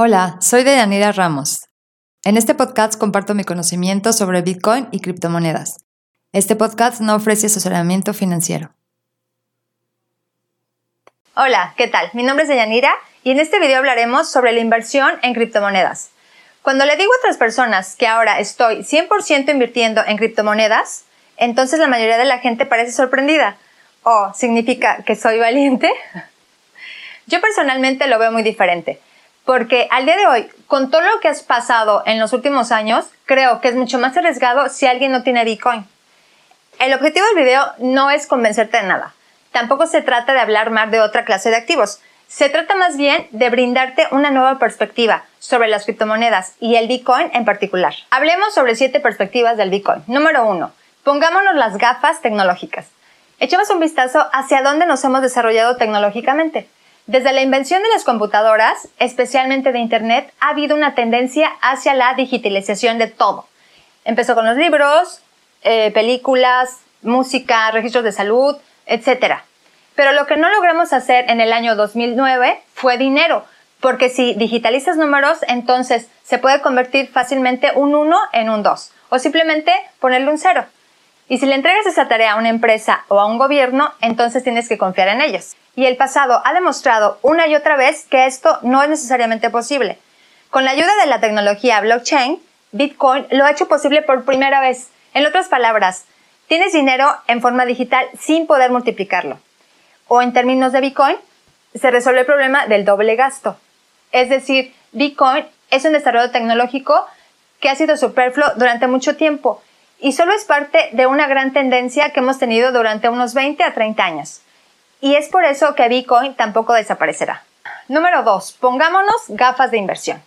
Hola, soy Deyanira Ramos. En este podcast comparto mi conocimiento sobre Bitcoin y criptomonedas. Este podcast no ofrece asesoramiento financiero. Hola, ¿qué tal? Mi nombre es Deyanira y en este video hablaremos sobre la inversión en criptomonedas. Cuando le digo a otras personas que ahora estoy 100% invirtiendo en criptomonedas, entonces la mayoría de la gente parece sorprendida. ¿O significa que soy valiente? Yo personalmente lo veo muy diferente. Porque al día de hoy, con todo lo que has pasado en los últimos años, creo que es mucho más arriesgado si alguien no tiene Bitcoin. El objetivo del video no es convencerte de nada. Tampoco se trata de hablar más de otra clase de activos. Se trata más bien de brindarte una nueva perspectiva sobre las criptomonedas y el Bitcoin en particular. Hablemos sobre siete perspectivas del Bitcoin. Número uno, pongámonos las gafas tecnológicas. Echemos un vistazo hacia dónde nos hemos desarrollado tecnológicamente. Desde la invención de las computadoras, especialmente de Internet, ha habido una tendencia hacia la digitalización de todo. Empezó con los libros, eh, películas, música, registros de salud, etc. Pero lo que no logramos hacer en el año 2009 fue dinero, porque si digitalizas números, entonces se puede convertir fácilmente un 1 en un 2, o simplemente ponerle un 0. Y si le entregas esa tarea a una empresa o a un gobierno, entonces tienes que confiar en ellos y el pasado ha demostrado una y otra vez que esto no es necesariamente posible. Con la ayuda de la tecnología blockchain, Bitcoin lo ha hecho posible por primera vez. En otras palabras, tienes dinero en forma digital sin poder multiplicarlo. O en términos de Bitcoin, se resuelve el problema del doble gasto. Es decir, Bitcoin es un desarrollo tecnológico que ha sido superfluo durante mucho tiempo y solo es parte de una gran tendencia que hemos tenido durante unos 20 a 30 años. Y es por eso que Bitcoin tampoco desaparecerá. Número 2. Pongámonos gafas de inversión.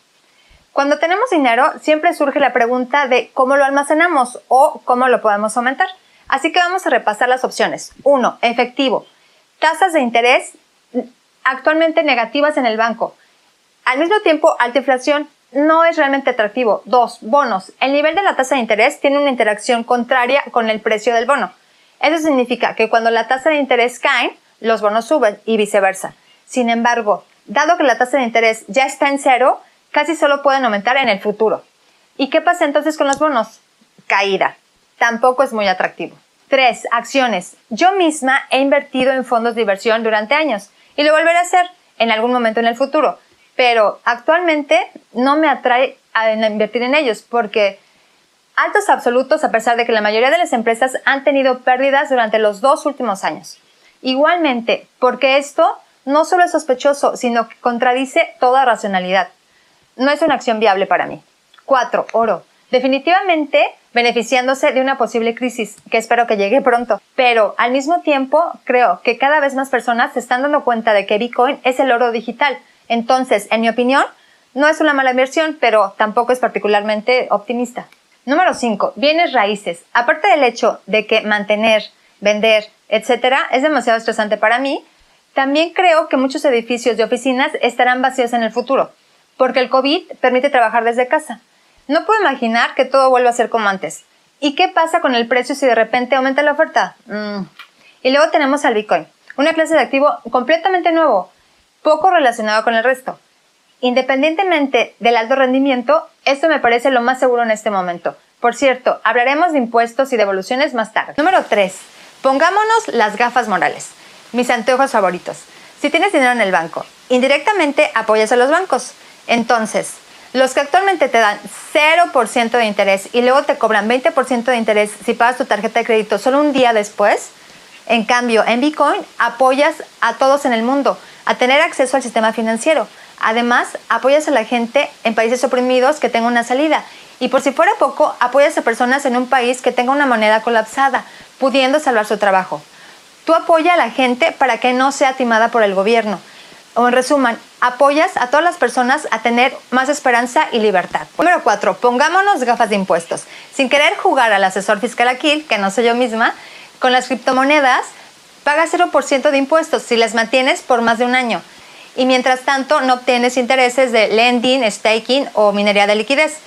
Cuando tenemos dinero, siempre surge la pregunta de cómo lo almacenamos o cómo lo podemos aumentar. Así que vamos a repasar las opciones. 1. Efectivo. Tasas de interés actualmente negativas en el banco. Al mismo tiempo, alta inflación no es realmente atractivo. 2. Bonos. El nivel de la tasa de interés tiene una interacción contraria con el precio del bono. Eso significa que cuando la tasa de interés cae, los bonos suben y viceversa. Sin embargo, dado que la tasa de interés ya está en cero, casi solo pueden aumentar en el futuro. ¿Y qué pasa entonces con los bonos? Caída. Tampoco es muy atractivo. 3. Acciones. Yo misma he invertido en fondos de inversión durante años y lo volveré a hacer en algún momento en el futuro. Pero actualmente no me atrae a invertir en ellos porque altos absolutos a pesar de que la mayoría de las empresas han tenido pérdidas durante los dos últimos años. Igualmente, porque esto no solo es sospechoso, sino que contradice toda racionalidad. No es una acción viable para mí. 4. Oro. Definitivamente beneficiándose de una posible crisis, que espero que llegue pronto. Pero al mismo tiempo, creo que cada vez más personas se están dando cuenta de que Bitcoin es el oro digital. Entonces, en mi opinión, no es una mala inversión, pero tampoco es particularmente optimista. Número 5. Bienes raíces. Aparte del hecho de que mantener, vender, etcétera, es demasiado estresante para mí. También creo que muchos edificios de oficinas estarán vacíos en el futuro, porque el COVID permite trabajar desde casa. No puedo imaginar que todo vuelva a ser como antes. ¿Y qué pasa con el precio si de repente aumenta la oferta? Mm. Y luego tenemos al Bitcoin, una clase de activo completamente nuevo, poco relacionado con el resto. Independientemente del alto rendimiento, esto me parece lo más seguro en este momento. Por cierto, hablaremos de impuestos y devoluciones más tarde. Número 3. Pongámonos las gafas morales, mis anteojos favoritos. Si tienes dinero en el banco, indirectamente apoyas a los bancos. Entonces, los que actualmente te dan 0% de interés y luego te cobran 20% de interés si pagas tu tarjeta de crédito solo un día después, en cambio, en Bitcoin apoyas a todos en el mundo a tener acceso al sistema financiero. Además, apoyas a la gente en países oprimidos que tengan una salida. Y por si fuera poco, apoyas a personas en un país que tenga una moneda colapsada, pudiendo salvar su trabajo. Tú apoyas a la gente para que no sea timada por el gobierno. O en resumen, apoyas a todas las personas a tener más esperanza y libertad. Número 4. Pongámonos gafas de impuestos. Sin querer jugar al asesor fiscal aquí, que no soy yo misma, con las criptomonedas paga 0% de impuestos si las mantienes por más de un año. Y mientras tanto no obtienes intereses de lending, staking o minería de liquidez.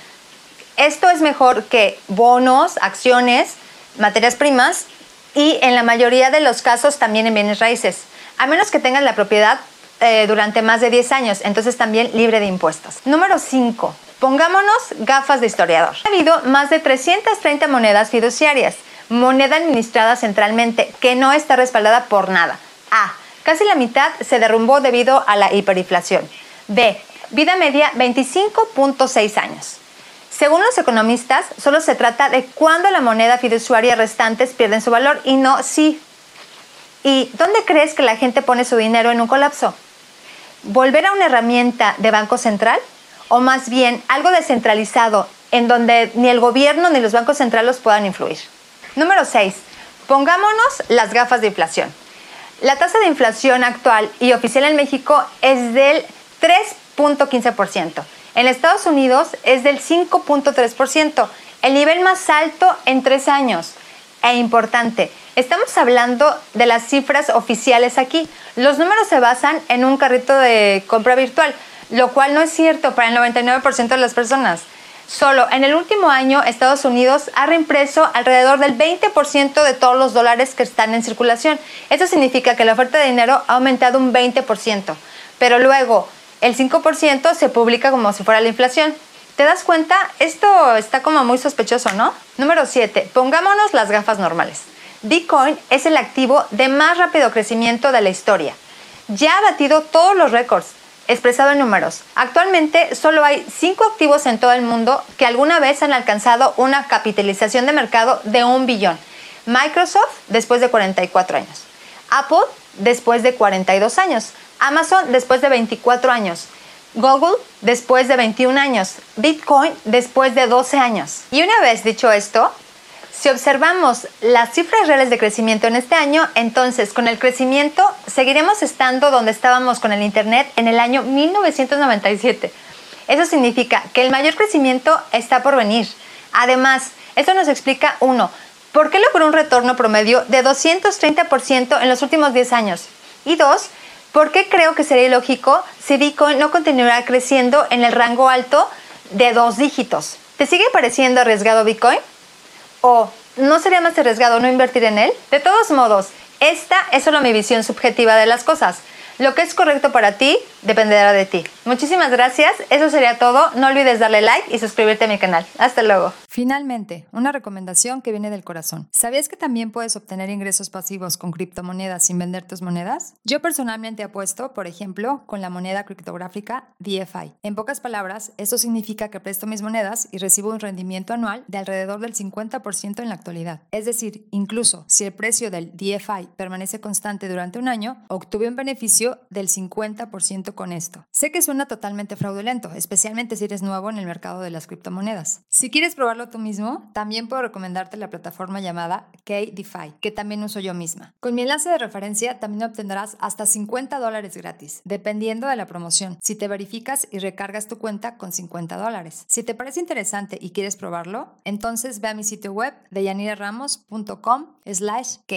Esto es mejor que bonos, acciones, materias primas y en la mayoría de los casos también en bienes raíces. A menos que tengas la propiedad eh, durante más de 10 años, entonces también libre de impuestos. Número 5. Pongámonos gafas de historiador. Ha habido más de 330 monedas fiduciarias, moneda administrada centralmente, que no está respaldada por nada. A. Casi la mitad se derrumbó debido a la hiperinflación. B. Vida media 25.6 años. Según los economistas, solo se trata de cuándo la moneda fiduciaria restantes pierden su valor y no si. ¿Y dónde crees que la gente pone su dinero en un colapso? ¿Volver a una herramienta de banco central? ¿O más bien algo descentralizado en donde ni el gobierno ni los bancos centrales puedan influir? Número 6. Pongámonos las gafas de inflación. La tasa de inflación actual y oficial en México es del 3.15%. En Estados Unidos es del 5.3%, el nivel más alto en tres años. E importante, estamos hablando de las cifras oficiales aquí. Los números se basan en un carrito de compra virtual, lo cual no es cierto para el 99% de las personas. Solo en el último año Estados Unidos ha reimpreso alrededor del 20% de todos los dólares que están en circulación. Eso significa que la oferta de dinero ha aumentado un 20%. Pero luego, el 5% se publica como si fuera la inflación. ¿Te das cuenta? Esto está como muy sospechoso, ¿no? Número 7. Pongámonos las gafas normales. Bitcoin es el activo de más rápido crecimiento de la historia. Ya ha batido todos los récords, expresado en números. Actualmente solo hay 5 activos en todo el mundo que alguna vez han alcanzado una capitalización de mercado de un billón. Microsoft después de 44 años. Apple después de 42 años. Amazon después de 24 años. Google después de 21 años. Bitcoin después de 12 años. Y una vez dicho esto, si observamos las cifras reales de crecimiento en este año, entonces con el crecimiento seguiremos estando donde estábamos con el Internet en el año 1997. Eso significa que el mayor crecimiento está por venir. Además, esto nos explica, uno, por qué logró un retorno promedio de 230% en los últimos 10 años. Y dos, ¿Por qué creo que sería lógico si Bitcoin no continuará creciendo en el rango alto de dos dígitos? ¿Te sigue pareciendo arriesgado Bitcoin? ¿O no sería más arriesgado no invertir en él? De todos modos, esta es solo mi visión subjetiva de las cosas. Lo que es correcto para ti dependerá de ti. Muchísimas gracias, eso sería todo. No olvides darle like y suscribirte a mi canal. Hasta luego. Finalmente, una recomendación que viene del corazón. ¿Sabías que también puedes obtener ingresos pasivos con criptomonedas sin vender tus monedas? Yo personalmente apuesto, por ejemplo, con la moneda criptográfica DFI. En pocas palabras, eso significa que presto mis monedas y recibo un rendimiento anual de alrededor del 50% en la actualidad. Es decir, incluso si el precio del DFI permanece constante durante un año, obtuve un beneficio del 50% con esto. Sé que suena totalmente fraudulento, especialmente si eres nuevo en el mercado de las criptomonedas. Si quieres probarlo tú mismo, también puedo recomendarte la plataforma llamada KDeFi, que también uso yo misma. Con mi enlace de referencia también obtendrás hasta 50 dólares gratis, dependiendo de la promoción, si te verificas y recargas tu cuenta con 50 dólares. Si te parece interesante y quieres probarlo, entonces ve a mi sitio web deyaniraramos.com slash K.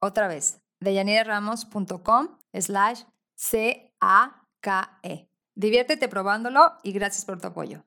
Otra vez, deyaniraramos.com slash C-A-K-E. Diviértete probándolo y gracias por tu apoyo.